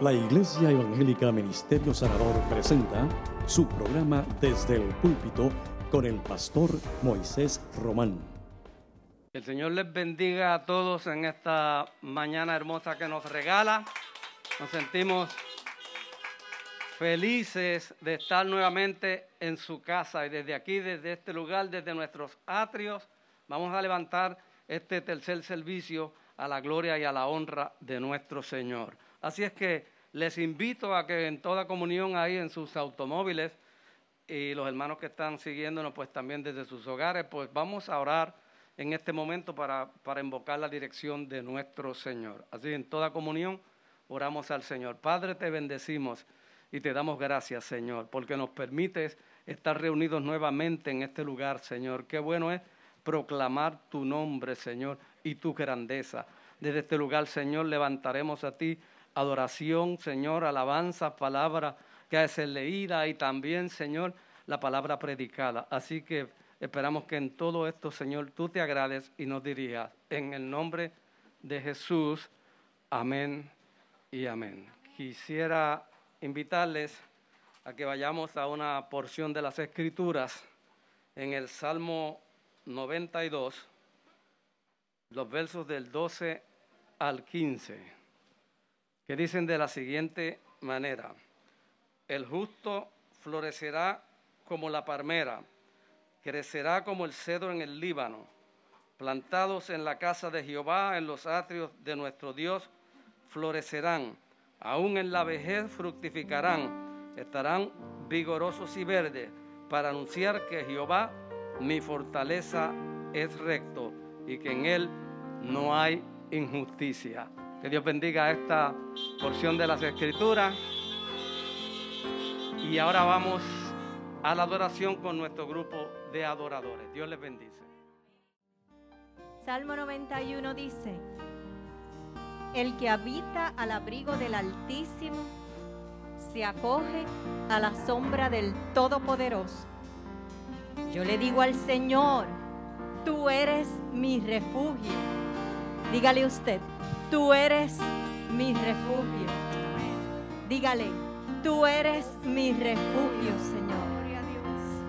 La Iglesia Evangélica Ministerio Sanador presenta su programa Desde el Púlpito con el pastor Moisés Román. El Señor les bendiga a todos en esta mañana hermosa que nos regala. Nos sentimos felices de estar nuevamente en su casa y desde aquí, desde este lugar, desde nuestros atrios, vamos a levantar este tercer servicio a la gloria y a la honra de nuestro Señor. Así es que les invito a que en toda comunión ahí en sus automóviles y los hermanos que están siguiéndonos pues también desde sus hogares, pues vamos a orar en este momento para, para invocar la dirección de nuestro Señor. Así en toda comunión oramos al Señor. Padre, te bendecimos y te damos gracias, Señor, porque nos permites estar reunidos nuevamente en este lugar, Señor. Qué bueno es proclamar tu nombre, Señor, y tu grandeza. Desde este lugar, Señor, levantaremos a ti adoración, Señor, alabanza, palabra que ha de ser leída y también, Señor, la palabra predicada. Así que esperamos que en todo esto, Señor, tú te agrades y nos dirijas. En el nombre de Jesús, amén y amén. Quisiera invitarles a que vayamos a una porción de las Escrituras en el Salmo 92 los versos del 12 al 15, que dicen de la siguiente manera, el justo florecerá como la palmera, crecerá como el cedro en el Líbano, plantados en la casa de Jehová, en los atrios de nuestro Dios, florecerán, aún en la vejez fructificarán, estarán vigorosos y verdes, para anunciar que Jehová, mi fortaleza, es recto y que en Él no hay injusticia. Que Dios bendiga esta porción de las Escrituras. Y ahora vamos a la adoración con nuestro grupo de adoradores. Dios les bendice. Salmo 91 dice, el que habita al abrigo del Altísimo se acoge a la sombra del Todopoderoso. Yo le digo al Señor, tú eres mi refugio. Dígale usted, tú eres mi refugio. Dígale, tú eres mi refugio, Señor.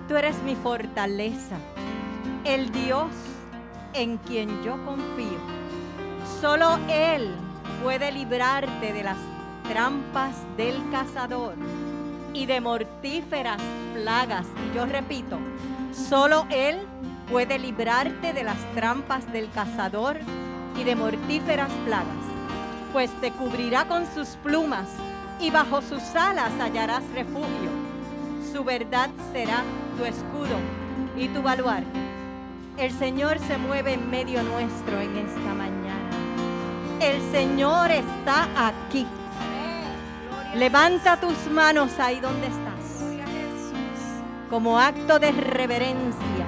Tú eres mi fortaleza, el Dios en quien yo confío. Solo Él puede librarte de las trampas del cazador y de mortíferas plagas. Y yo repito, solo Él puede librarte de las trampas del cazador y de mortíferas plagas, pues te cubrirá con sus plumas y bajo sus alas hallarás refugio. Su verdad será tu escudo y tu baluarte. El Señor se mueve en medio nuestro en esta mañana. El Señor está aquí. Levanta tus manos ahí donde estás. Como acto de reverencia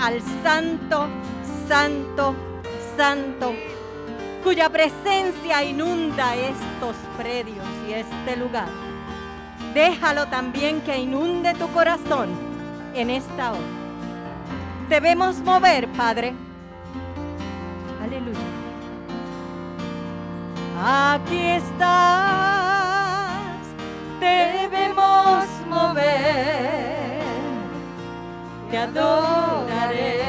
al Santo, Santo, Santo, cuya presencia inunda estos predios y este lugar. Déjalo también que inunde tu corazón en esta hora. Debemos mover, Padre. Aleluya. Aquí estás, debemos mover. Te adoraré,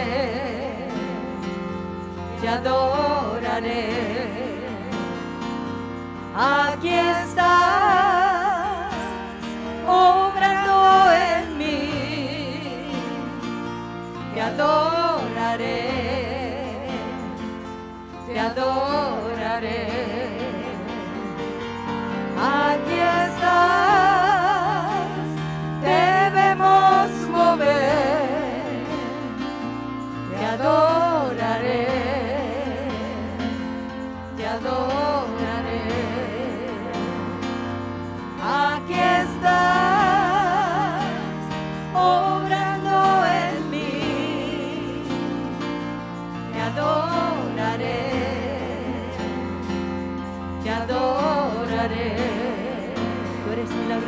te adoraré. Aquí estás, obrando en mí. Te adoraré, te adoraré. Aquí estás,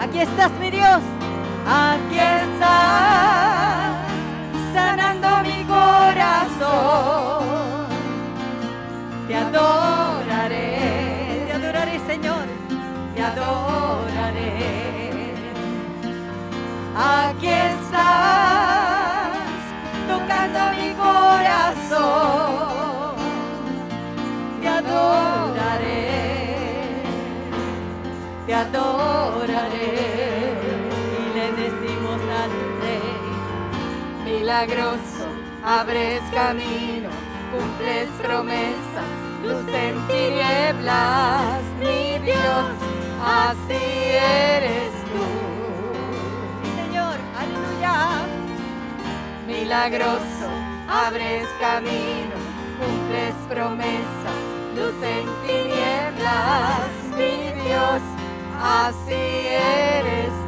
Aquí estás, mi Dios. Aquí estás, sanando mi corazón. Te adoraré, Te adoraré, Señor. te adoraré. Aquí estás, tocando mi corazón. Te adoraré, te adoraré. Milagroso, abres camino, cumples promesas, luz en tinieblas, mi Dios, así eres tú. Sí, Señor. Aleluya. Milagroso, abres camino, cumples promesas, luz en tinieblas, mi Dios, así eres tú.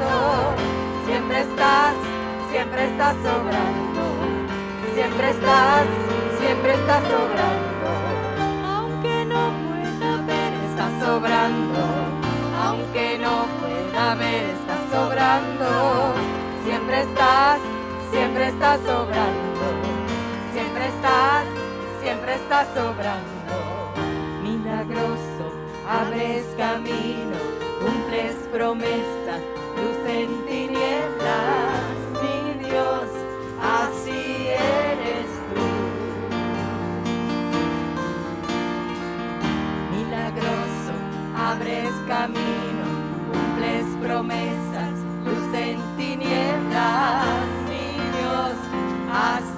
Siempre estás, siempre estás sobrando. Siempre estás, siempre estás sobrando. Aunque no pueda ver, está sobrando. Aunque no pueda ver, está sobrando. Siempre estás, siempre estás sobrando. Siempre estás, siempre estás sobrando. Milagroso, abres camino, cumples promesas, Luce en tinieblas, mi Dios, así eres tú. Milagroso, abres camino, cumples promesas, luce en tinieblas, mi Dios, así eres tú.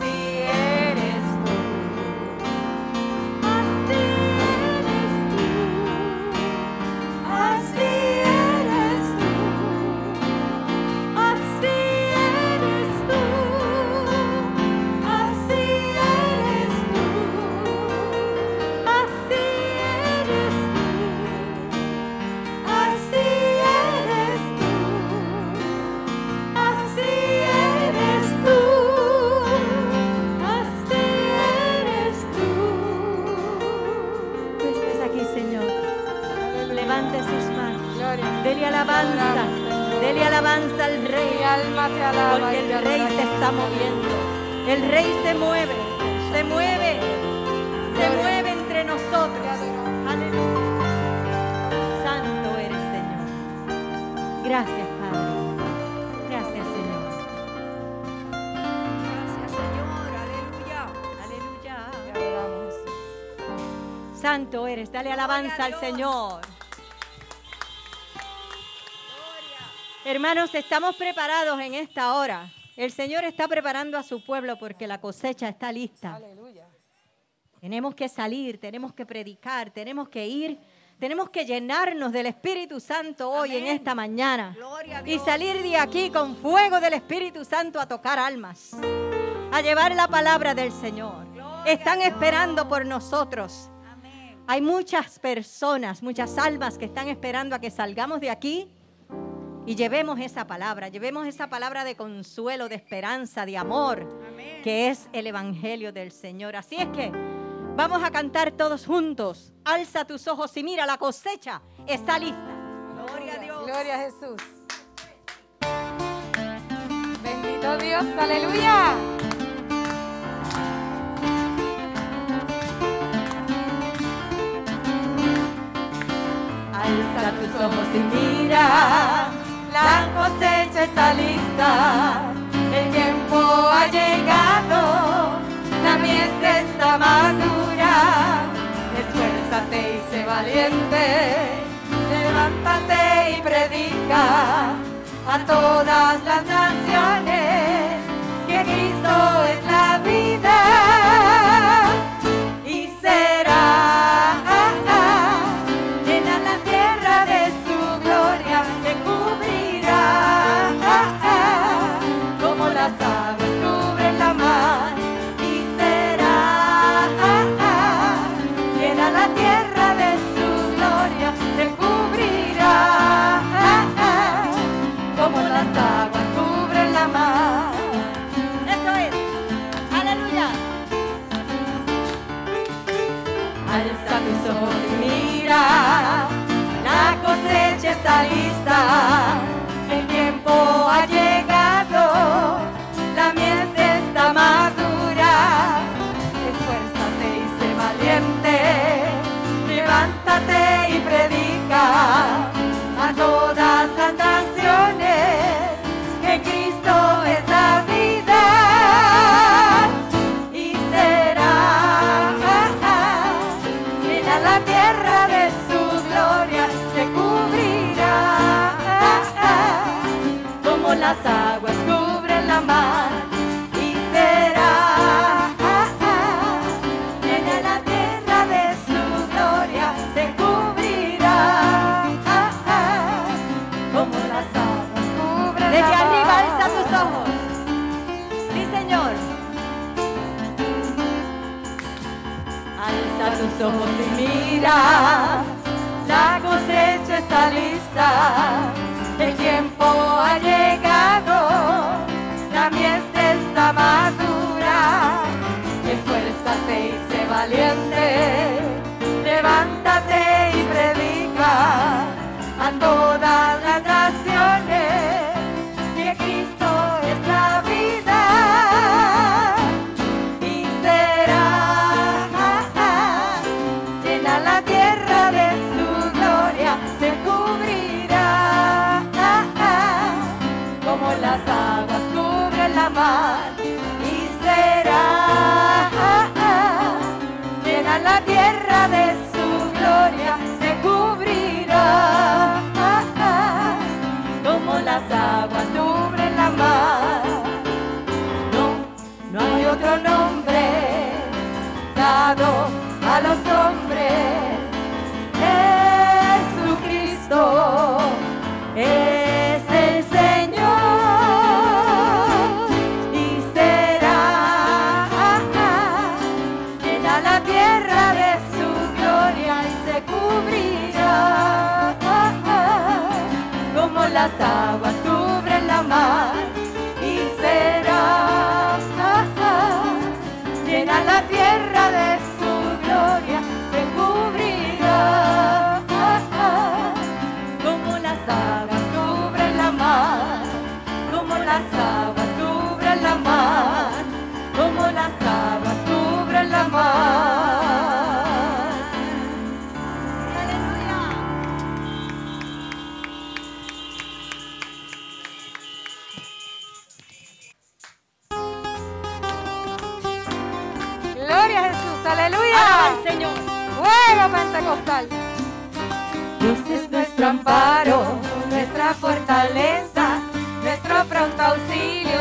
Porque el Rey se está moviendo. El Rey se mueve. Se mueve. Se mueve entre nosotros. Aleluya. Santo eres, Señor. Gracias, Padre. Gracias, Señor. Gracias, Señor. Aleluya. Aleluya. Santo eres, dale alabanza al Señor. Hermanos, estamos preparados en esta hora. El Señor está preparando a su pueblo porque la cosecha está lista. Aleluya. Tenemos que salir, tenemos que predicar, tenemos que ir, tenemos que llenarnos del Espíritu Santo hoy en esta mañana. Y salir de aquí con fuego del Espíritu Santo a tocar almas, a llevar la palabra del Señor. Están esperando por nosotros. Hay muchas personas, muchas almas que están esperando a que salgamos de aquí y llevemos esa palabra, llevemos esa palabra de consuelo, de esperanza, de amor, Amén. que es el Evangelio del Señor. Así es que vamos a cantar todos juntos. Alza tus ojos y mira, la cosecha está lista. Gloria a Dios. Gloria a Jesús. Bendito Dios, aleluya. Alza tus ojos y mira la cosecha está lista, el tiempo ha llegado, la mies está madura, esfuérzate y sé valiente, levántate y predica a todas las naciones que Cristo es la vida. otro nombre dado amparo, nuestra fortaleza, nuestro pronto auxilio.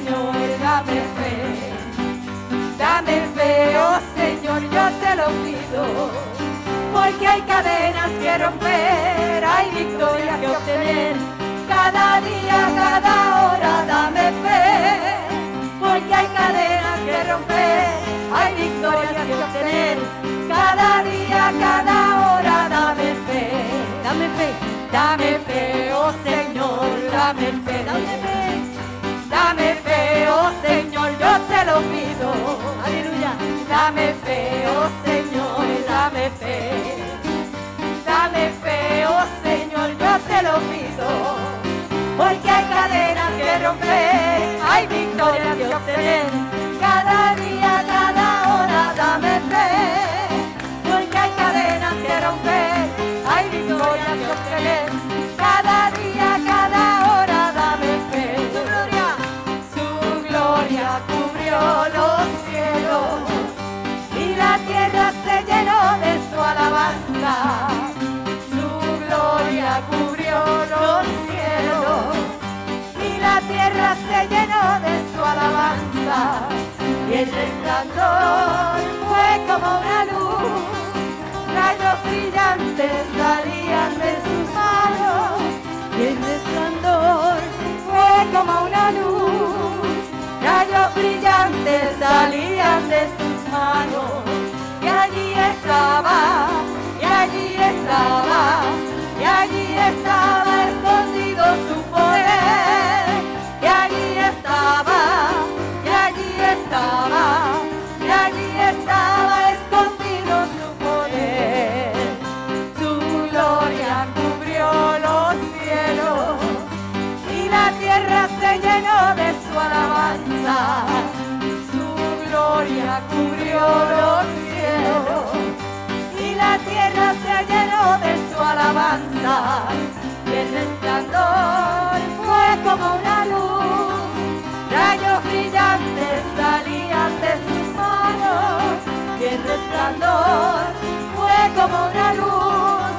Dame fe. Dame fe, oh Señor, yo te lo pido. Porque hay cadenas que romper, hay victorias que obtener. Cada día, cada hora, dame fe. Porque hay cadenas que romper, hay victorias que obtener. Cada día, cada hora, dame fe. Dame fe, dame fe, oh Señor, dame fe, dame fe. Dame fe, oh Señor, yo te lo pido. Aleluya. Dame fe, oh Señor, dame fe. Dame fe, oh Señor, yo te lo pido. Porque hay cadenas que romper, hay victorias que obtener. Y el resplandor fue como una luz, rayos brillantes salían de sus manos. Y el resplandor fue como una luz, rayos brillantes salían de sus manos. Y allí estaba, y allí estaba, y allí estaba escondido su y allí estaba escondido su poder. Su gloria cubrió los cielos y la tierra se llenó de su alabanza. Su gloria cubrió los cielos y la tierra se llenó de su alabanza. Y el resplandor fue como una luz, brillantes salían de sus manos. Y el resplandor fue como una luz,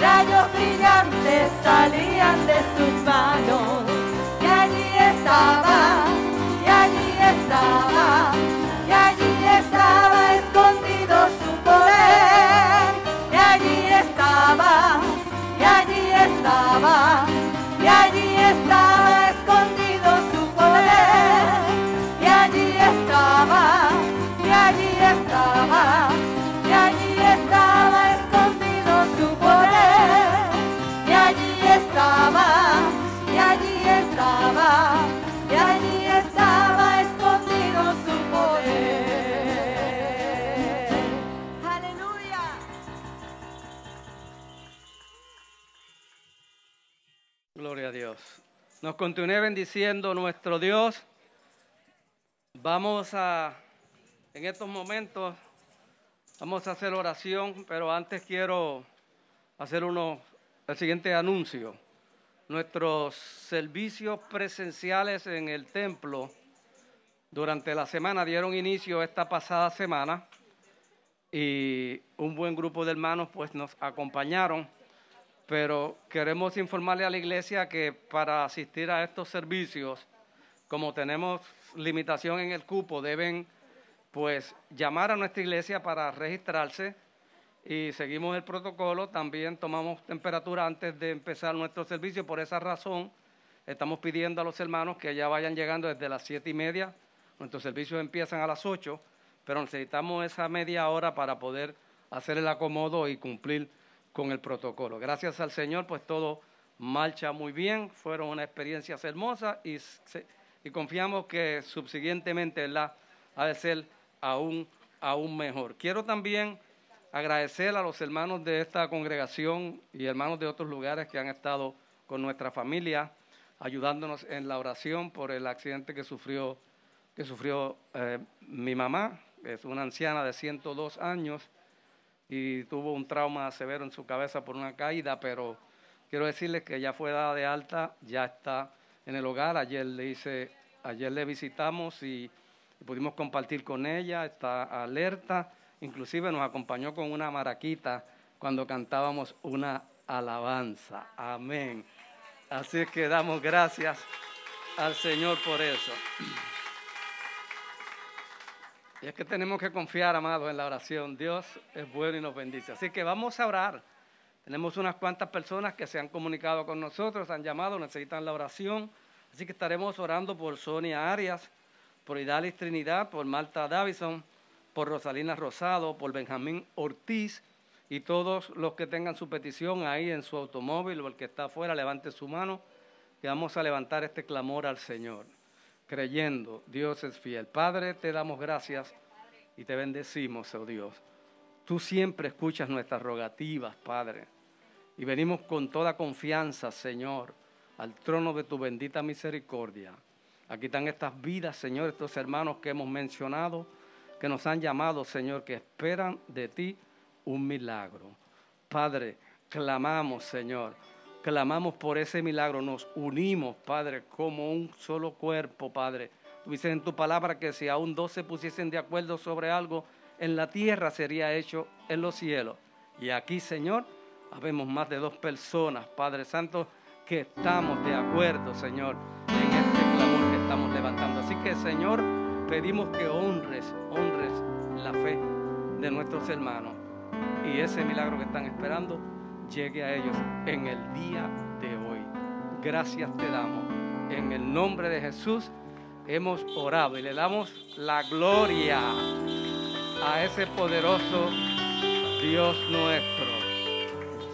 rayos brillantes salían de sus manos. Y allí estaba, y allí estaba, y allí estaba escondido su poder. Y allí estaba, y allí estaba, y allí Nos continúe bendiciendo nuestro Dios. Vamos a, en estos momentos, vamos a hacer oración, pero antes quiero hacer uno, el siguiente anuncio. Nuestros servicios presenciales en el templo durante la semana dieron inicio esta pasada semana y un buen grupo de hermanos pues nos acompañaron pero queremos informarle a la iglesia que para asistir a estos servicios, como tenemos limitación en el cupo, deben pues llamar a nuestra iglesia para registrarse y seguimos el protocolo. También tomamos temperatura antes de empezar nuestro servicio. Por esa razón, estamos pidiendo a los hermanos que ya vayan llegando desde las siete y media. Nuestros servicios empiezan a las ocho, pero necesitamos esa media hora para poder hacer el acomodo y cumplir con el protocolo. Gracias al Señor, pues todo marcha muy bien, fueron unas experiencias hermosas y, y confiamos que subsiguientemente ¿verdad? ha de ser aún, aún mejor. Quiero también agradecer a los hermanos de esta congregación y hermanos de otros lugares que han estado con nuestra familia, ayudándonos en la oración por el accidente que sufrió, que sufrió eh, mi mamá, es una anciana de 102 años y tuvo un trauma severo en su cabeza por una caída, pero quiero decirles que ya fue dada de alta, ya está en el hogar. Ayer le hice, ayer le visitamos y, y pudimos compartir con ella, está alerta, inclusive nos acompañó con una maraquita cuando cantábamos una alabanza. Amén. Así es que damos gracias al Señor por eso. Y es que tenemos que confiar, amados, en la oración. Dios es bueno y nos bendice. Así que vamos a orar. Tenemos unas cuantas personas que se han comunicado con nosotros, han llamado, necesitan la oración. Así que estaremos orando por Sonia Arias, por Idalis Trinidad, por Marta Davison, por Rosalina Rosado, por Benjamín Ortiz y todos los que tengan su petición ahí en su automóvil o el que está afuera, levante su mano, que vamos a levantar este clamor al Señor creyendo, Dios es fiel. Padre, te damos gracias y te bendecimos, oh Dios. Tú siempre escuchas nuestras rogativas, Padre. Y venimos con toda confianza, Señor, al trono de tu bendita misericordia. Aquí están estas vidas, Señor, estos hermanos que hemos mencionado, que nos han llamado, Señor, que esperan de ti un milagro. Padre, clamamos, Señor clamamos por ese milagro, nos unimos, Padre, como un solo cuerpo, Padre. Tú dices en tu palabra que si aún dos se pusiesen de acuerdo sobre algo, en la tierra sería hecho en los cielos. Y aquí, Señor, habemos más de dos personas, Padre Santo, que estamos de acuerdo, Señor, en este clamor que estamos levantando. Así que, Señor, pedimos que honres, honres la fe de nuestros hermanos y ese milagro que están esperando llegue a ellos en el día de hoy. Gracias te damos. En el nombre de Jesús hemos orado y le damos la gloria a ese poderoso Dios nuestro.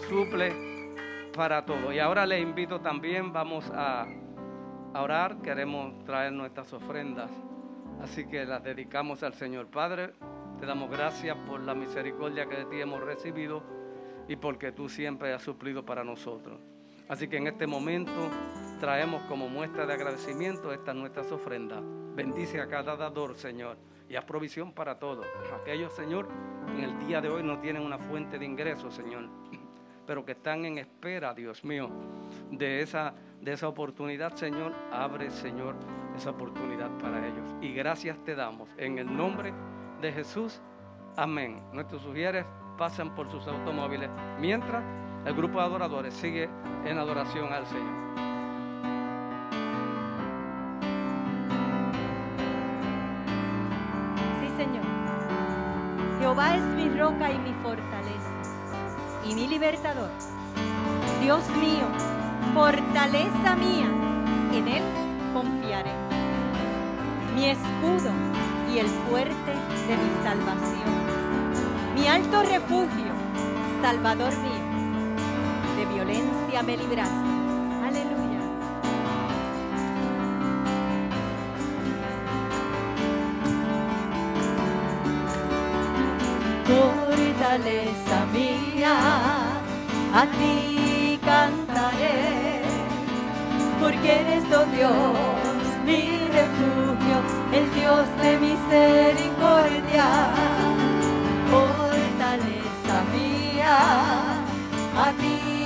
Suple para todo. Y ahora le invito también, vamos a, orar, queremos traer nuestras ofrendas. Así que las dedicamos al Señor Padre. Te damos gracias por la misericordia que de ti hemos recibido y porque tú siempre has suplido para nosotros. Así que en este momento traemos como muestra de agradecimiento estas nuestras ofrendas. Bendice a cada dador, Señor, y haz provisión para todos. Aquellos, Señor, en el día de hoy no tienen una fuente de ingresos, Señor, pero que están en espera, Dios mío, de esa, de esa oportunidad, Señor. Abre, Señor, esa oportunidad para ellos. Y gracias te damos en el nombre de Jesús. Amén. Nuestro sugieres pasan por sus automóviles, mientras el grupo de adoradores sigue en adoración al Señor. Sí, Señor. Jehová es mi roca y mi fortaleza y mi libertador. Dios mío, fortaleza mía, en Él confiaré. Mi escudo y el fuerte de mi salvación mi alto refugio, Salvador mío, de violencia me libraste. Aleluya. Fortaleza mía, a ti cantaré, porque eres, oh Dios, mi refugio, el Dios de misericordia a ti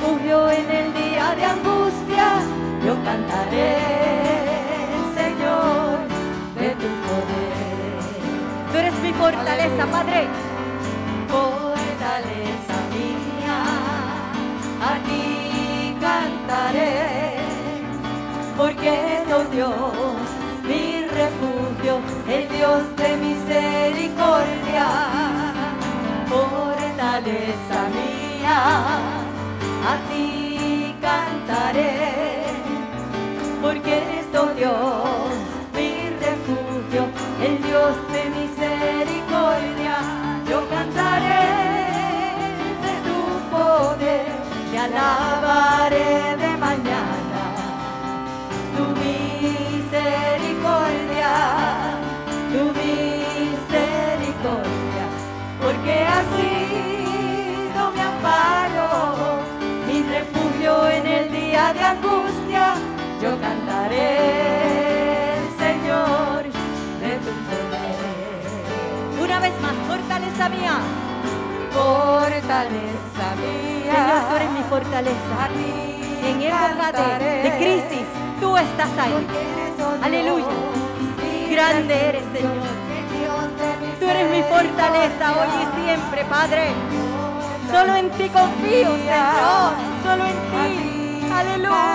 refugio en el día de angustia. Yo cantaré, Señor, de tu poder. Tú eres mi fortaleza, Padre. Fortaleza mía, a ti cantaré, porque eres, oh Dios, mi refugio, el Dios de misericordia fortaleza mía, a ti cantaré, porque eres, oh Dios, de angustia yo cantaré, Señor, de tu poder. Una vez más, fortaleza mía. Fortaleza mía. Señor, tú eres mi fortaleza. En época de, de, crisis, tú estás ahí. Aleluya. Grande eres, Señor. Tú eres mi fortaleza hoy y siempre, Padre. Solo en ti confío, Señor. Solo en ti. Aleluya.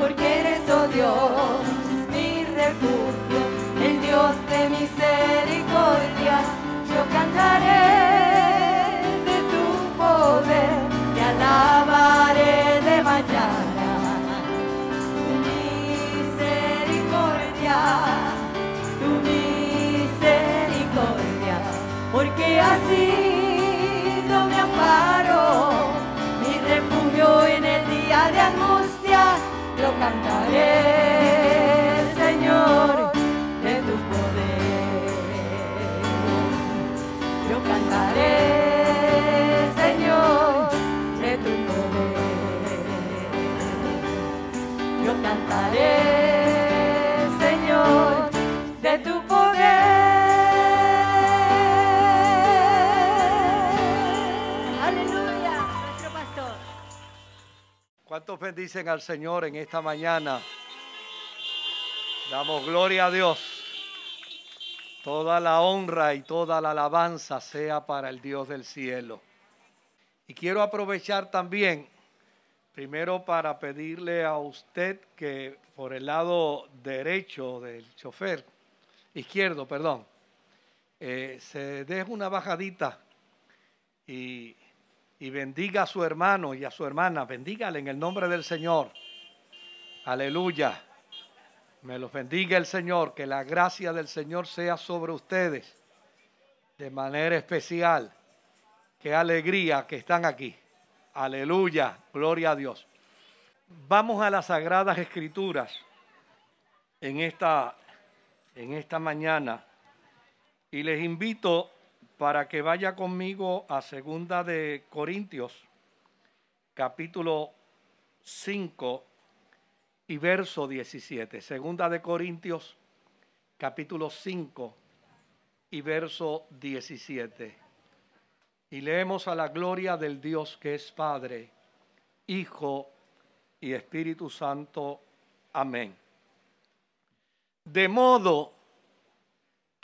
Porque eres, oh Dios, mi refugio, el Dios de misericordia. Yo cantaré de tu poder, te alabaré de angustia, lo cantaré, Señor, de tu poder. Yo cantaré, Señor, de tu poder. Yo cantaré, ¿Cuántos bendicen al Señor en esta mañana? Damos gloria a Dios. Toda la honra y toda la alabanza sea para el Dios del cielo. Y quiero aprovechar también, primero para pedirle a usted que por el lado derecho del chofer, izquierdo, perdón, eh, se deje una bajadita y y bendiga a su hermano y a su hermana. Bendígale en el nombre del Señor. Aleluya. Me los bendiga el Señor. Que la gracia del Señor sea sobre ustedes de manera especial. Qué alegría que están aquí. Aleluya. Gloria a Dios. Vamos a las Sagradas Escrituras en esta, en esta mañana. Y les invito para que vaya conmigo a segunda de Corintios, capítulo 5 y verso 17. Segunda de Corintios, capítulo 5 y verso 17. Y leemos a la gloria del Dios que es Padre, Hijo y Espíritu Santo. Amén. De modo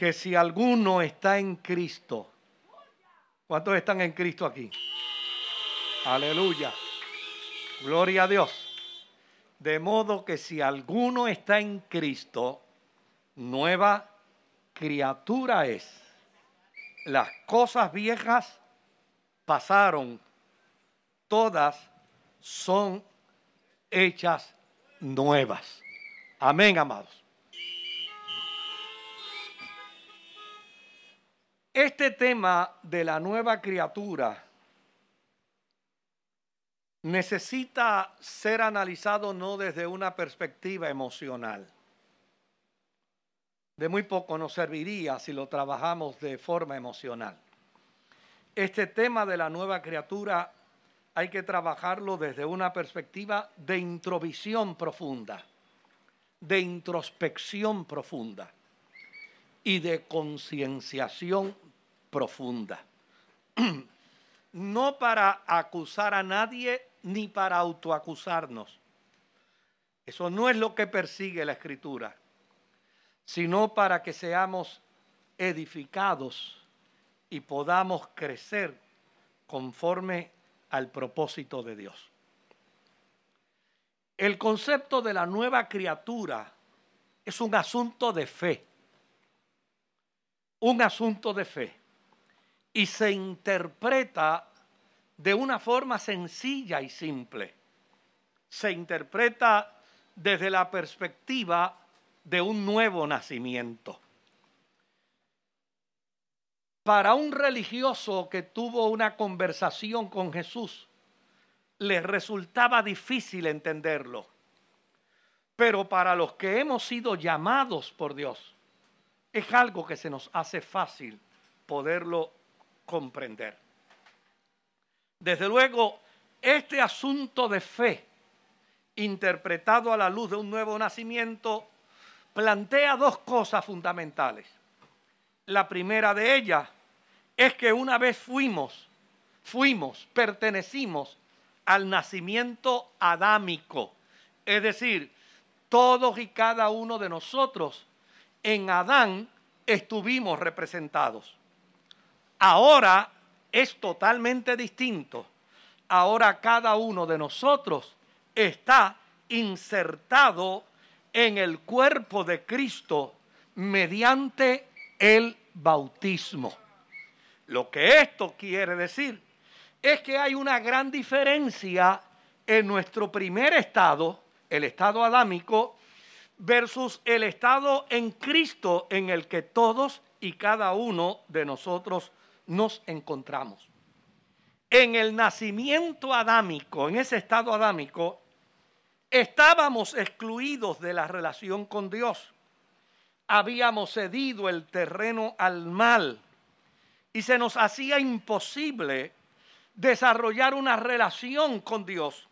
que si alguno está en Cristo, ¿cuántos están en Cristo aquí? Aleluya. Gloria a Dios. De modo que si alguno está en Cristo, nueva criatura es. Las cosas viejas pasaron, todas son hechas nuevas. Amén, amados. Este tema de la nueva criatura necesita ser analizado no desde una perspectiva emocional. De muy poco nos serviría si lo trabajamos de forma emocional. Este tema de la nueva criatura hay que trabajarlo desde una perspectiva de introvisión profunda, de introspección profunda y de concienciación profunda. No para acusar a nadie ni para autoacusarnos. Eso no es lo que persigue la escritura, sino para que seamos edificados y podamos crecer conforme al propósito de Dios. El concepto de la nueva criatura es un asunto de fe un asunto de fe y se interpreta de una forma sencilla y simple. Se interpreta desde la perspectiva de un nuevo nacimiento. Para un religioso que tuvo una conversación con Jesús, le resultaba difícil entenderlo. Pero para los que hemos sido llamados por Dios, es algo que se nos hace fácil poderlo comprender. Desde luego, este asunto de fe, interpretado a la luz de un nuevo nacimiento, plantea dos cosas fundamentales. La primera de ellas es que una vez fuimos, fuimos, pertenecimos al nacimiento adámico. Es decir, todos y cada uno de nosotros en Adán estuvimos representados. Ahora es totalmente distinto. Ahora cada uno de nosotros está insertado en el cuerpo de Cristo mediante el bautismo. Lo que esto quiere decir es que hay una gran diferencia en nuestro primer estado, el estado adámico, versus el estado en Cristo en el que todos y cada uno de nosotros nos encontramos. En el nacimiento adámico, en ese estado adámico, estábamos excluidos de la relación con Dios. Habíamos cedido el terreno al mal y se nos hacía imposible desarrollar una relación con Dios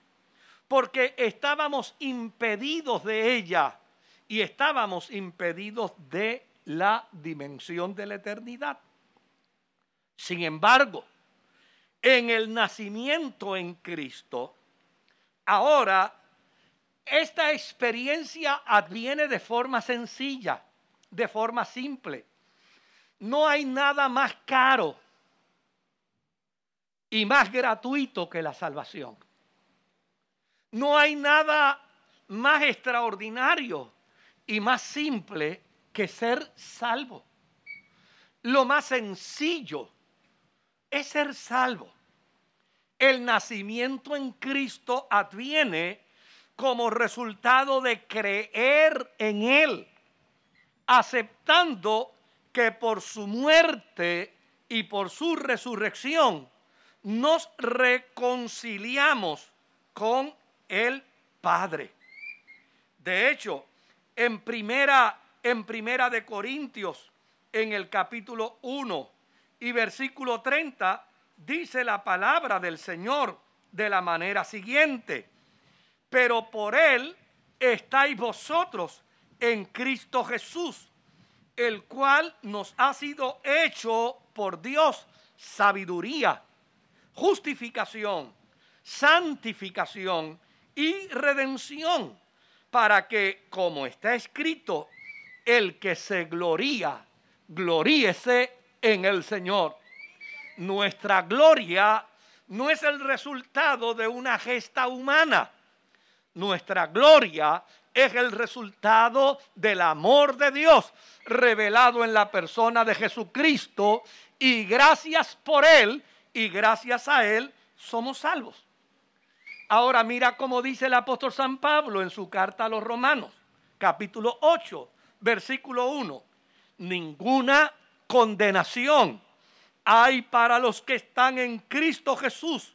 porque estábamos impedidos de ella y estábamos impedidos de la dimensión de la eternidad. Sin embargo, en el nacimiento en Cristo, ahora esta experiencia adviene de forma sencilla, de forma simple. No hay nada más caro y más gratuito que la salvación. No hay nada más extraordinario y más simple que ser salvo. Lo más sencillo es ser salvo. El nacimiento en Cristo adviene como resultado de creer en Él, aceptando que por su muerte y por su resurrección nos reconciliamos con el Padre. De hecho, en primera, en primera de Corintios, en el capítulo 1 y versículo 30, dice la palabra del Señor de la manera siguiente. Pero por Él estáis vosotros en Cristo Jesús, el cual nos ha sido hecho por Dios sabiduría, justificación, santificación y redención, para que, como está escrito, el que se gloría, gloríese en el Señor. Nuestra gloria no es el resultado de una gesta humana. Nuestra gloria es el resultado del amor de Dios revelado en la persona de Jesucristo y gracias por Él y gracias a Él somos salvos. Ahora mira cómo dice el apóstol San Pablo en su carta a los romanos, capítulo 8, versículo 1. Ninguna condenación hay para los que están en Cristo Jesús,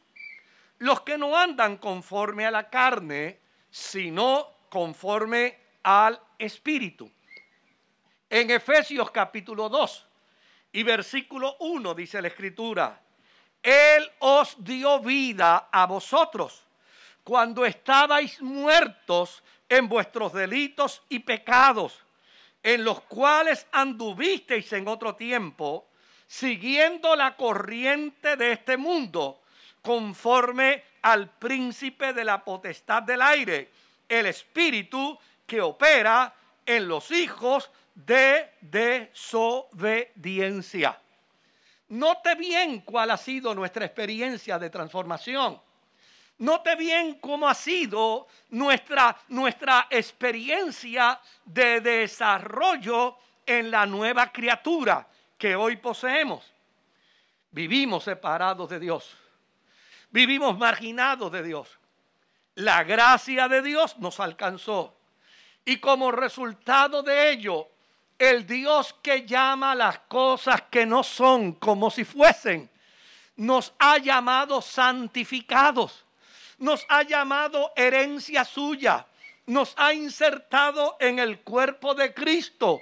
los que no andan conforme a la carne, sino conforme al Espíritu. En Efesios capítulo 2 y versículo 1 dice la Escritura, Él os dio vida a vosotros cuando estabais muertos en vuestros delitos y pecados, en los cuales anduvisteis en otro tiempo, siguiendo la corriente de este mundo, conforme al príncipe de la potestad del aire, el espíritu que opera en los hijos de desobediencia. Note bien cuál ha sido nuestra experiencia de transformación. Note bien cómo ha sido nuestra, nuestra experiencia de desarrollo en la nueva criatura que hoy poseemos. Vivimos separados de Dios. Vivimos marginados de Dios. La gracia de Dios nos alcanzó. Y como resultado de ello, el Dios que llama las cosas que no son como si fuesen, nos ha llamado santificados nos ha llamado herencia suya, nos ha insertado en el cuerpo de Cristo.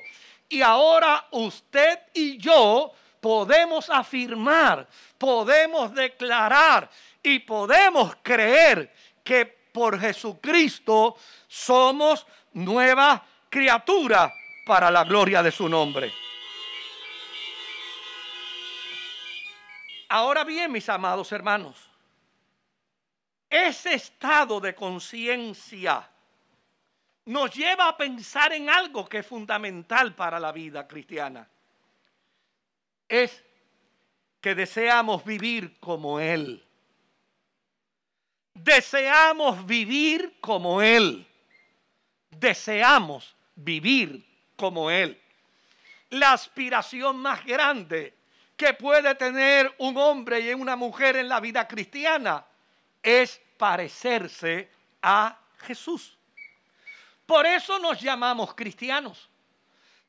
Y ahora usted y yo podemos afirmar, podemos declarar y podemos creer que por Jesucristo somos nueva criatura para la gloria de su nombre. Ahora bien, mis amados hermanos, ese estado de conciencia nos lleva a pensar en algo que es fundamental para la vida cristiana. Es que deseamos vivir como Él. Deseamos vivir como Él. Deseamos vivir como Él. La aspiración más grande que puede tener un hombre y una mujer en la vida cristiana es parecerse a Jesús. Por eso nos llamamos cristianos.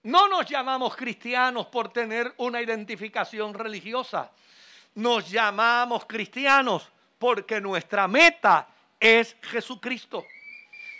No nos llamamos cristianos por tener una identificación religiosa. Nos llamamos cristianos porque nuestra meta es Jesucristo.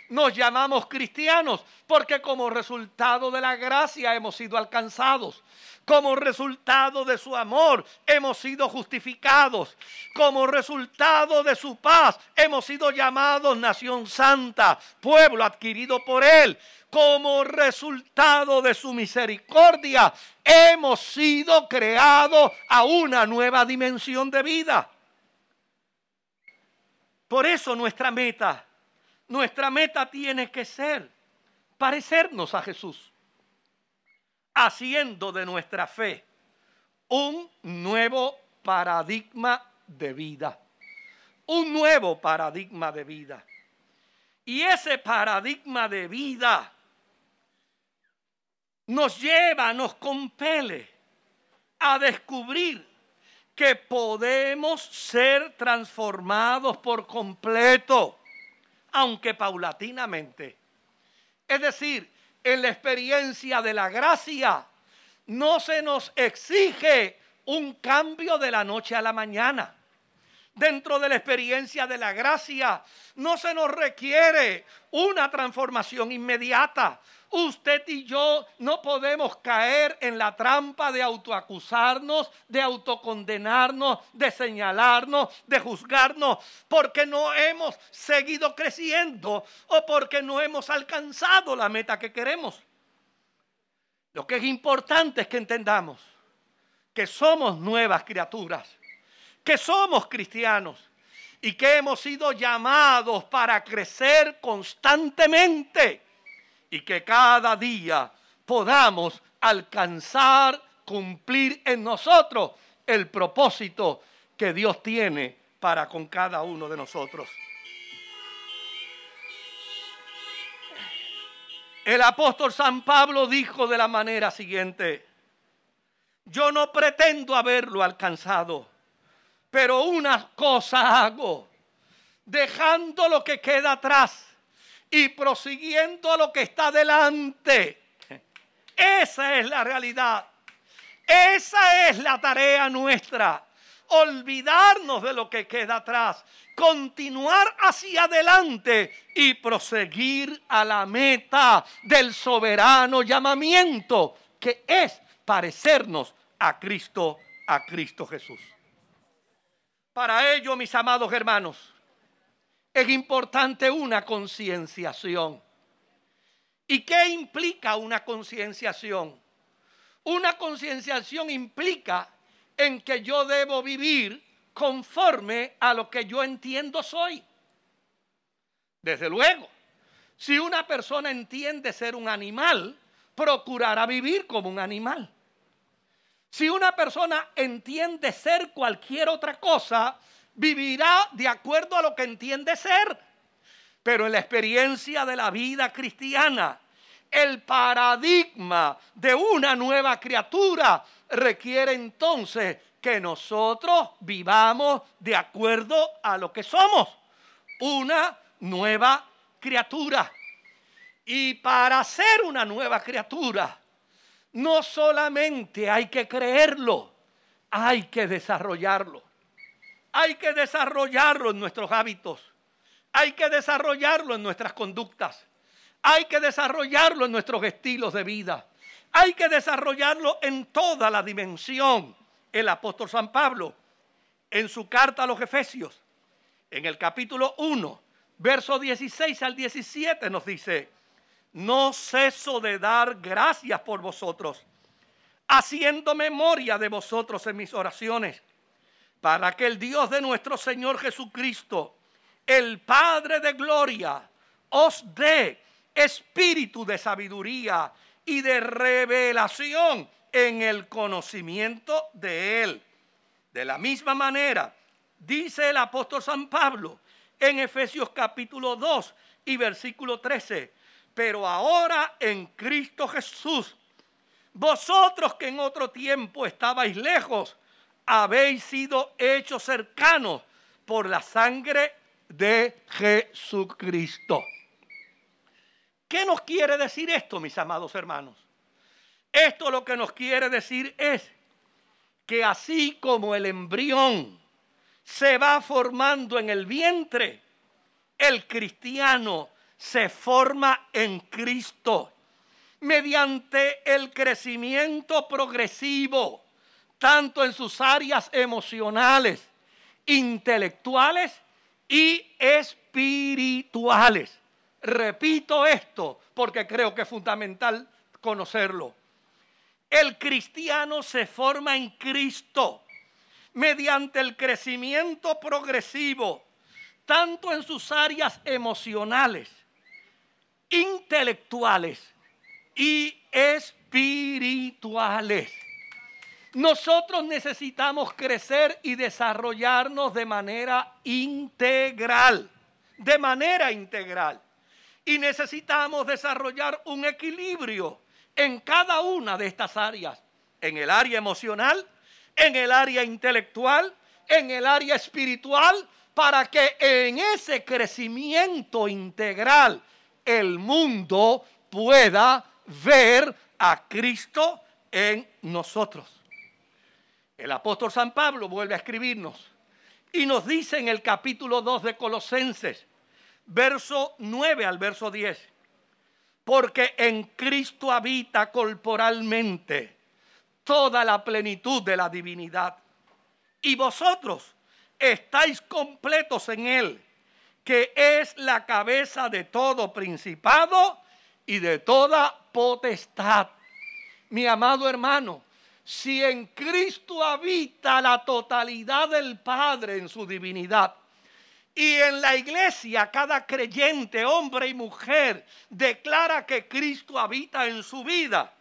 Nos llamamos cristianos porque como resultado de la gracia hemos sido alcanzados. Como resultado de su amor hemos sido justificados. Como resultado de su paz hemos sido llamados nación santa, pueblo adquirido por él. Como resultado de su misericordia hemos sido creados a una nueva dimensión de vida. Por eso nuestra meta nuestra meta tiene que ser parecernos a Jesús, haciendo de nuestra fe un nuevo paradigma de vida, un nuevo paradigma de vida. Y ese paradigma de vida nos lleva, nos compele a descubrir que podemos ser transformados por completo aunque paulatinamente. Es decir, en la experiencia de la gracia no se nos exige un cambio de la noche a la mañana. Dentro de la experiencia de la gracia no se nos requiere una transformación inmediata, Usted y yo no podemos caer en la trampa de autoacusarnos, de autocondenarnos, de señalarnos, de juzgarnos, porque no hemos seguido creciendo o porque no hemos alcanzado la meta que queremos. Lo que es importante es que entendamos que somos nuevas criaturas, que somos cristianos y que hemos sido llamados para crecer constantemente y que cada día podamos alcanzar, cumplir en nosotros el propósito que Dios tiene para con cada uno de nosotros. El apóstol San Pablo dijo de la manera siguiente, yo no pretendo haberlo alcanzado, pero una cosa hago, dejando lo que queda atrás y prosiguiendo a lo que está delante. Esa es la realidad. Esa es la tarea nuestra. Olvidarnos de lo que queda atrás. Continuar hacia adelante y proseguir a la meta del soberano llamamiento que es parecernos a Cristo, a Cristo Jesús. Para ello, mis amados hermanos, es importante una concienciación. ¿Y qué implica una concienciación? Una concienciación implica en que yo debo vivir conforme a lo que yo entiendo soy. Desde luego, si una persona entiende ser un animal, procurará vivir como un animal. Si una persona entiende ser cualquier otra cosa, vivirá de acuerdo a lo que entiende ser. Pero en la experiencia de la vida cristiana, el paradigma de una nueva criatura requiere entonces que nosotros vivamos de acuerdo a lo que somos, una nueva criatura. Y para ser una nueva criatura, no solamente hay que creerlo, hay que desarrollarlo. Hay que desarrollarlo en nuestros hábitos. Hay que desarrollarlo en nuestras conductas. Hay que desarrollarlo en nuestros estilos de vida. Hay que desarrollarlo en toda la dimensión. El apóstol San Pablo, en su carta a los Efesios, en el capítulo 1, verso 16 al 17, nos dice, no ceso de dar gracias por vosotros, haciendo memoria de vosotros en mis oraciones para que el Dios de nuestro Señor Jesucristo, el Padre de gloria, os dé espíritu de sabiduría y de revelación en el conocimiento de Él. De la misma manera, dice el apóstol San Pablo en Efesios capítulo 2 y versículo 13, pero ahora en Cristo Jesús, vosotros que en otro tiempo estabais lejos, habéis sido hechos cercanos por la sangre de Jesucristo. ¿Qué nos quiere decir esto, mis amados hermanos? Esto lo que nos quiere decir es que así como el embrión se va formando en el vientre, el cristiano se forma en Cristo mediante el crecimiento progresivo, tanto en sus áreas emocionales, intelectuales y espirituales. Repito esto porque creo que es fundamental conocerlo. El cristiano se forma en Cristo mediante el crecimiento progresivo, tanto en sus áreas emocionales, intelectuales y espirituales. Nosotros necesitamos crecer y desarrollarnos de manera integral, de manera integral. Y necesitamos desarrollar un equilibrio en cada una de estas áreas, en el área emocional, en el área intelectual, en el área espiritual, para que en ese crecimiento integral el mundo pueda ver a Cristo en nosotros. El apóstol San Pablo vuelve a escribirnos y nos dice en el capítulo 2 de Colosenses, verso 9 al verso 10, porque en Cristo habita corporalmente toda la plenitud de la divinidad. Y vosotros estáis completos en Él, que es la cabeza de todo principado y de toda potestad. Mi amado hermano, si en Cristo habita la totalidad del Padre en su divinidad, y en la iglesia cada creyente, hombre y mujer, declara que Cristo habita en su vida.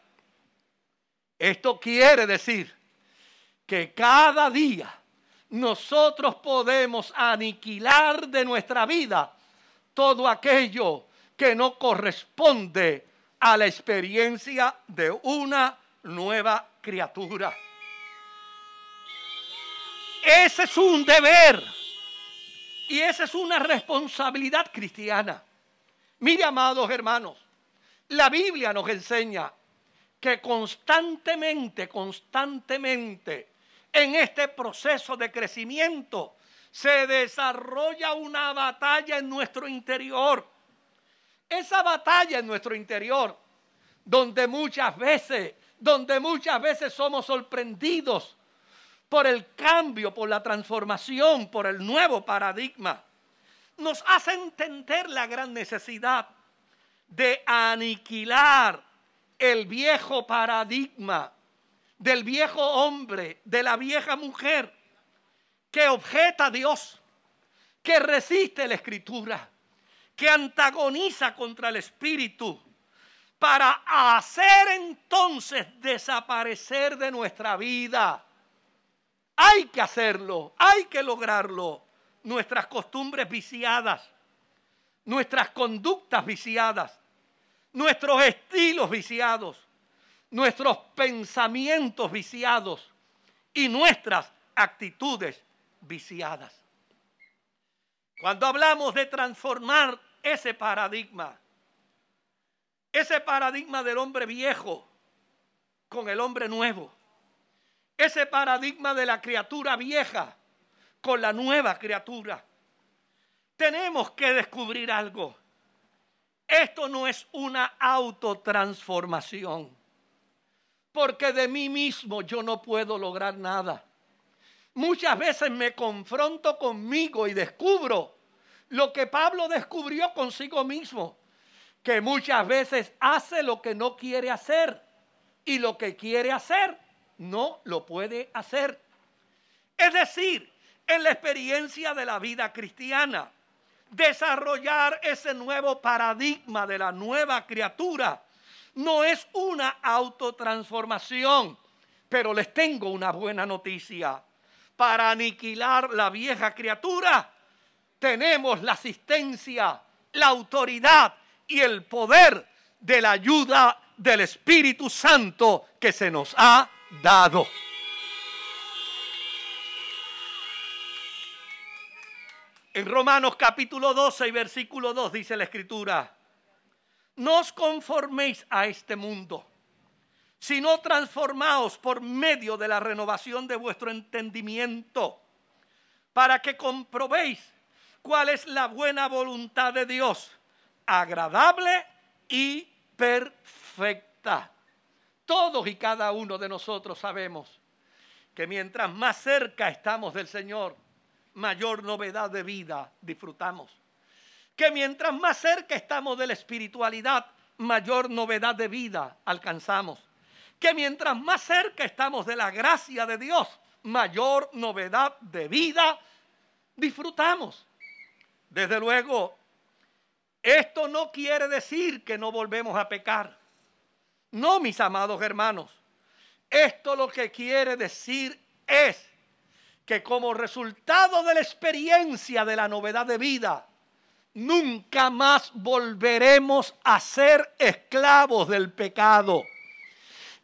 Esto quiere decir que cada día nosotros podemos aniquilar de nuestra vida todo aquello que no corresponde a la experiencia de una nueva criatura. Ese es un deber y esa es una responsabilidad cristiana. Mire, amados hermanos, la Biblia nos enseña que constantemente, constantemente, en este proceso de crecimiento, se desarrolla una batalla en nuestro interior. Esa batalla en nuestro interior, donde muchas veces donde muchas veces somos sorprendidos por el cambio, por la transformación, por el nuevo paradigma, nos hace entender la gran necesidad de aniquilar el viejo paradigma del viejo hombre, de la vieja mujer que objeta a Dios, que resiste la escritura, que antagoniza contra el espíritu, para hacer entonces desaparecer de nuestra vida. Hay que hacerlo, hay que lograrlo. Nuestras costumbres viciadas, nuestras conductas viciadas, nuestros estilos viciados, nuestros pensamientos viciados y nuestras actitudes viciadas. Cuando hablamos de transformar ese paradigma, ese paradigma del hombre viejo con el hombre nuevo. Ese paradigma de la criatura vieja con la nueva criatura. Tenemos que descubrir algo. Esto no es una autotransformación. Porque de mí mismo yo no puedo lograr nada. Muchas veces me confronto conmigo y descubro lo que Pablo descubrió consigo mismo que muchas veces hace lo que no quiere hacer y lo que quiere hacer no lo puede hacer. Es decir, en la experiencia de la vida cristiana, desarrollar ese nuevo paradigma de la nueva criatura no es una autotransformación, pero les tengo una buena noticia. Para aniquilar la vieja criatura, tenemos la asistencia, la autoridad y el poder de la ayuda del Espíritu Santo que se nos ha dado. En Romanos capítulo 12 y versículo 2 dice la escritura, no os conforméis a este mundo, sino transformaos por medio de la renovación de vuestro entendimiento, para que comprobéis cuál es la buena voluntad de Dios, agradable y perfecta. Todos y cada uno de nosotros sabemos que mientras más cerca estamos del Señor, mayor novedad de vida disfrutamos. Que mientras más cerca estamos de la espiritualidad, mayor novedad de vida alcanzamos. Que mientras más cerca estamos de la gracia de Dios, mayor novedad de vida disfrutamos. Desde luego, esto no quiere decir que no volvemos a pecar. No, mis amados hermanos. Esto lo que quiere decir es que como resultado de la experiencia de la novedad de vida, nunca más volveremos a ser esclavos del pecado.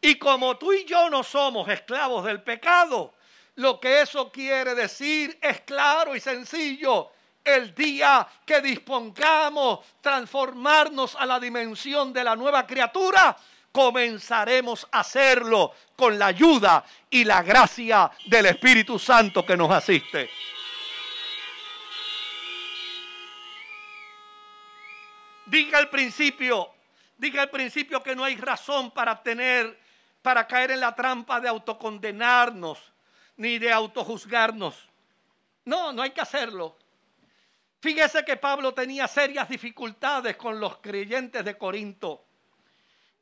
Y como tú y yo no somos esclavos del pecado, lo que eso quiere decir es claro y sencillo. El día que dispongamos transformarnos a la dimensión de la nueva criatura, comenzaremos a hacerlo con la ayuda y la gracia del Espíritu Santo que nos asiste. Al principio, diga al principio que no hay razón para tener, para caer en la trampa de autocondenarnos ni de autojuzgarnos. No, no hay que hacerlo. Fíjese que Pablo tenía serias dificultades con los creyentes de Corinto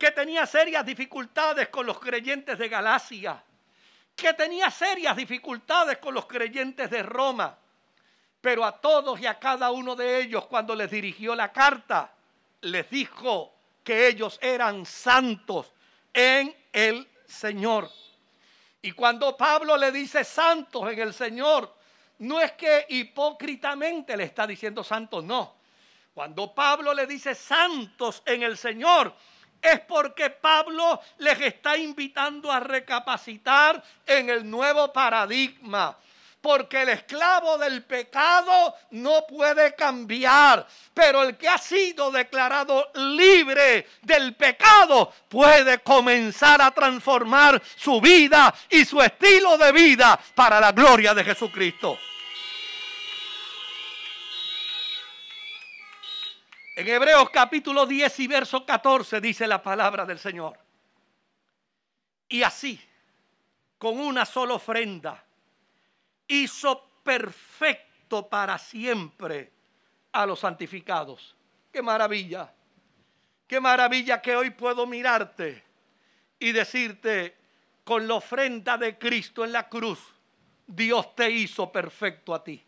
que tenía serias dificultades con los creyentes de Galacia, que tenía serias dificultades con los creyentes de Roma, pero a todos y a cada uno de ellos cuando les dirigió la carta, les dijo que ellos eran santos en el Señor. Y cuando Pablo le dice santos en el Señor, no es que hipócritamente le está diciendo santos, no. Cuando Pablo le dice santos en el Señor, es porque Pablo les está invitando a recapacitar en el nuevo paradigma. Porque el esclavo del pecado no puede cambiar, pero el que ha sido declarado libre del pecado puede comenzar a transformar su vida y su estilo de vida para la gloria de Jesucristo. En Hebreos capítulo 10 y verso 14 dice la palabra del Señor. Y así, con una sola ofrenda, hizo perfecto para siempre a los santificados. Qué maravilla. Qué maravilla que hoy puedo mirarte y decirte, con la ofrenda de Cristo en la cruz, Dios te hizo perfecto a ti.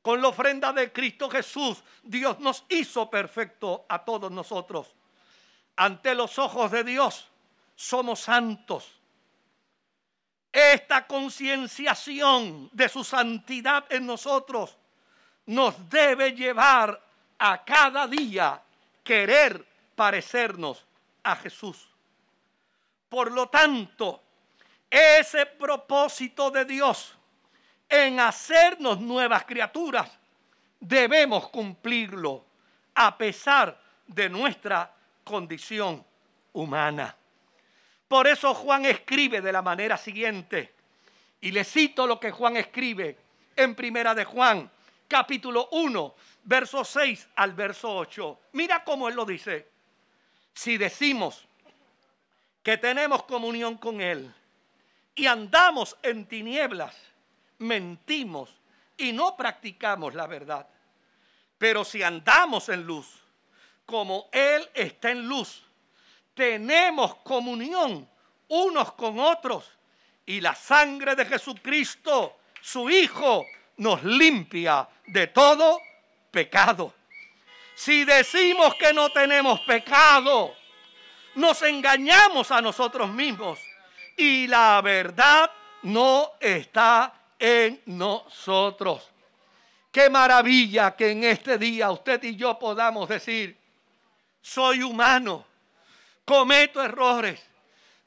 Con la ofrenda de Cristo Jesús, Dios nos hizo perfecto a todos nosotros. Ante los ojos de Dios somos santos. Esta concienciación de su santidad en nosotros nos debe llevar a cada día querer parecernos a Jesús. Por lo tanto, ese propósito de Dios en hacernos nuevas criaturas, debemos cumplirlo a pesar de nuestra condición humana. Por eso Juan escribe de la manera siguiente, y le cito lo que Juan escribe en Primera de Juan, capítulo 1, verso 6 al verso 8. Mira cómo él lo dice. Si decimos que tenemos comunión con Él y andamos en tinieblas, mentimos y no practicamos la verdad. Pero si andamos en luz, como Él está en luz, tenemos comunión unos con otros Y la sangre de Jesucristo, su Hijo, nos limpia de todo pecado. Si decimos que no tenemos pecado, nos engañamos a nosotros mismos y la verdad no está en nosotros. Qué maravilla que en este día usted y yo podamos decir, soy humano, cometo errores,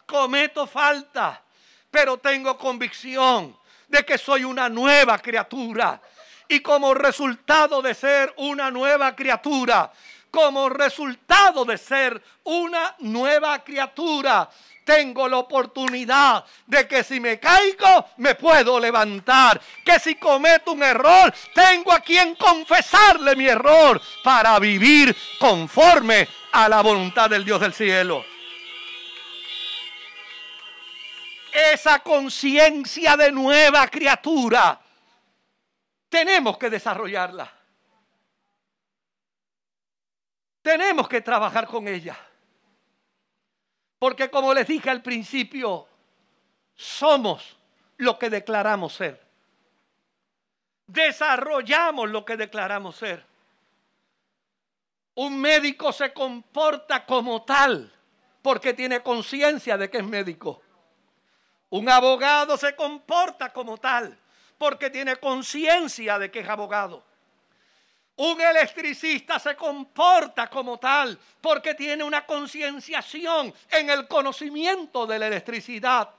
cometo falta, pero tengo convicción de que soy una nueva criatura. Y como resultado de ser una nueva criatura, como resultado de ser una nueva criatura, tengo la oportunidad de que si me caigo, me puedo levantar. Que si cometo un error, tengo a quien confesarle mi error para vivir conforme a la voluntad del Dios del cielo. Esa conciencia de nueva criatura, tenemos que desarrollarla. Tenemos que trabajar con ella. Porque como les dije al principio, somos lo que declaramos ser. Desarrollamos lo que declaramos ser. Un médico se comporta como tal porque tiene conciencia de que es médico. Un abogado se comporta como tal porque tiene conciencia de que es abogado. Un electricista se comporta como tal porque tiene una concienciación en el conocimiento de la electricidad.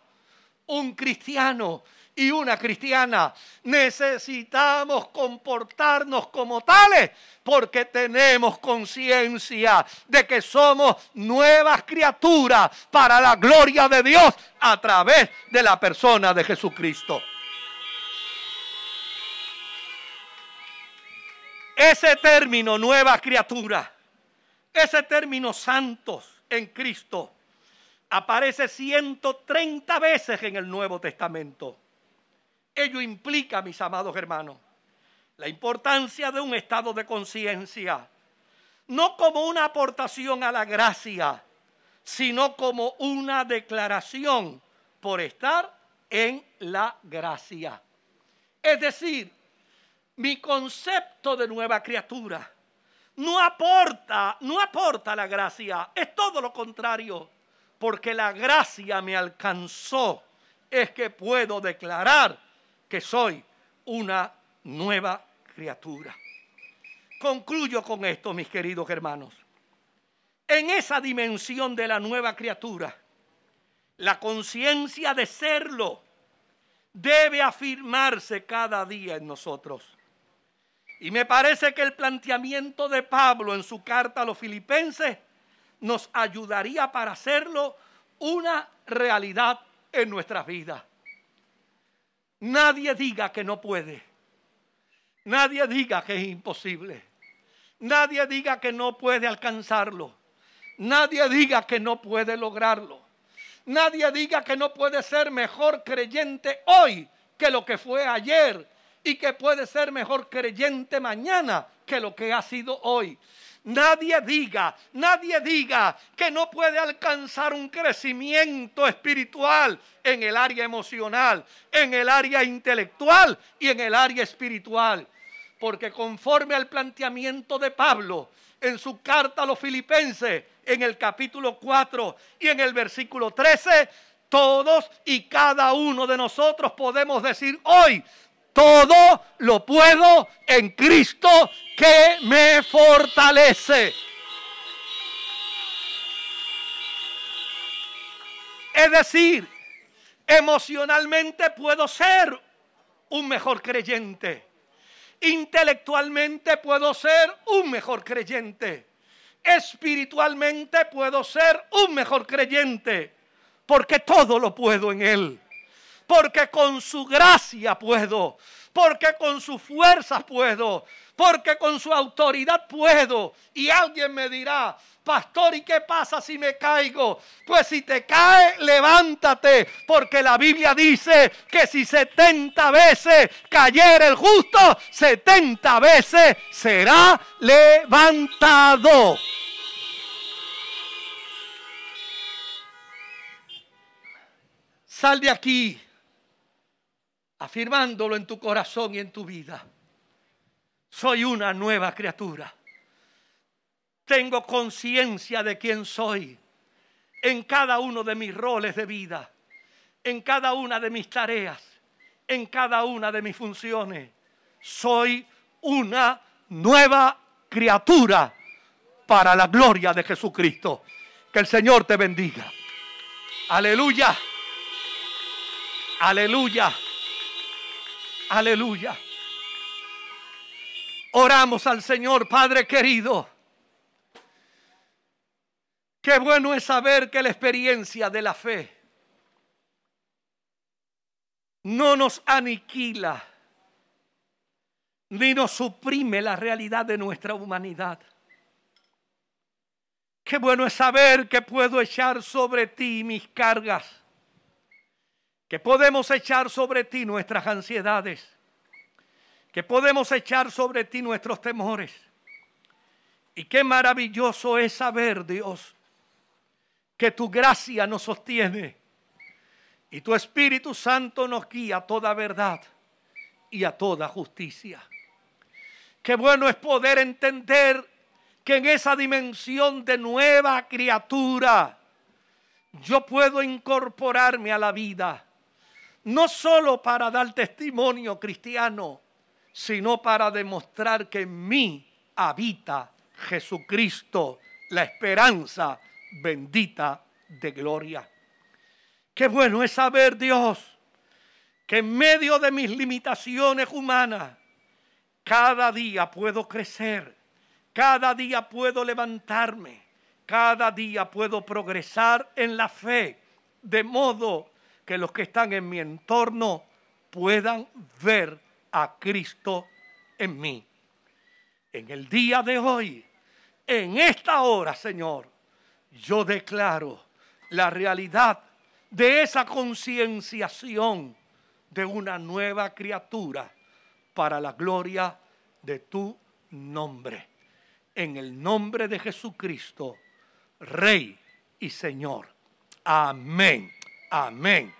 Un cristiano y una cristiana necesitamos comportarnos como tales porque tenemos conciencia de que somos nuevas criaturas para la gloria de Dios a través de la persona de Jesucristo. Ese término nueva criatura, ese término santos en Cristo, aparece 130 veces en el Nuevo Testamento. Ello implica, mis amados hermanos, la importancia de un estado de conciencia, no como una aportación a la gracia, sino como una declaración por estar en la gracia. Es decir, mi concepto de nueva criatura no aporta, no aporta la gracia, es todo lo contrario, porque la gracia me alcanzó, es que puedo declarar que soy una nueva criatura. Concluyo con esto, mis queridos hermanos. En esa dimensión de la nueva criatura, la conciencia de serlo debe afirmarse cada día en nosotros. Y me parece que el planteamiento de Pablo en su carta a los filipenses nos ayudaría para hacerlo una realidad en nuestras vidas. Nadie diga que no puede. Nadie diga que es imposible. Nadie diga que no puede alcanzarlo. Nadie diga que no puede lograrlo. Nadie diga que no puede ser mejor creyente hoy que lo que fue ayer y que puede ser mejor creyente mañana que lo que ha sido hoy. Nadie diga, nadie diga que no puede alcanzar un crecimiento espiritual en el área emocional, en el área intelectual y en el área espiritual. Porque conforme al planteamiento de Pablo en su carta a los filipenses, en el capítulo 4 y en el versículo 13, todos y cada uno de nosotros podemos decir hoy, todo lo puedo en Cristo que me fortalece. Es decir, emocionalmente puedo ser un mejor creyente. Intelectualmente puedo ser un mejor creyente. Espiritualmente puedo ser un mejor creyente. Porque todo lo puedo en Él porque con su gracia puedo, porque con su fuerza puedo, porque con su autoridad puedo. Y alguien me dirá, pastor, ¿y qué pasa si me caigo? Pues si te cae, levántate, porque la Biblia dice que si 70 veces cayera el justo, 70 veces será levantado. Sal de aquí afirmándolo en tu corazón y en tu vida. Soy una nueva criatura. Tengo conciencia de quién soy en cada uno de mis roles de vida, en cada una de mis tareas, en cada una de mis funciones. Soy una nueva criatura para la gloria de Jesucristo. Que el Señor te bendiga. Aleluya. Aleluya. Aleluya. Oramos al Señor, Padre querido. Qué bueno es saber que la experiencia de la fe no nos aniquila ni nos suprime la realidad de nuestra humanidad. Qué bueno es saber que puedo echar sobre ti mis cargas que podemos echar sobre ti nuestras ansiedades, que podemos echar sobre ti nuestros temores. Y qué maravilloso es saber, Dios, que tu gracia nos sostiene y tu Espíritu Santo nos guía a toda verdad y a toda justicia. Qué bueno es poder entender que en esa dimensión de nueva criatura yo puedo incorporarme a la vida no solo para dar testimonio cristiano, sino para demostrar que en mí habita Jesucristo, la esperanza bendita de gloria. Qué bueno es saber, Dios, que en medio de mis limitaciones humanas, cada día puedo crecer, cada día puedo levantarme, cada día puedo progresar en la fe, de modo que los que están en mi entorno puedan ver a Cristo en mí. En el día de hoy, en esta hora, Señor, yo declaro la realidad de esa concienciación de una nueva criatura para la gloria de tu nombre. En el nombre de Jesucristo, Rey y Señor. Amén. Amén.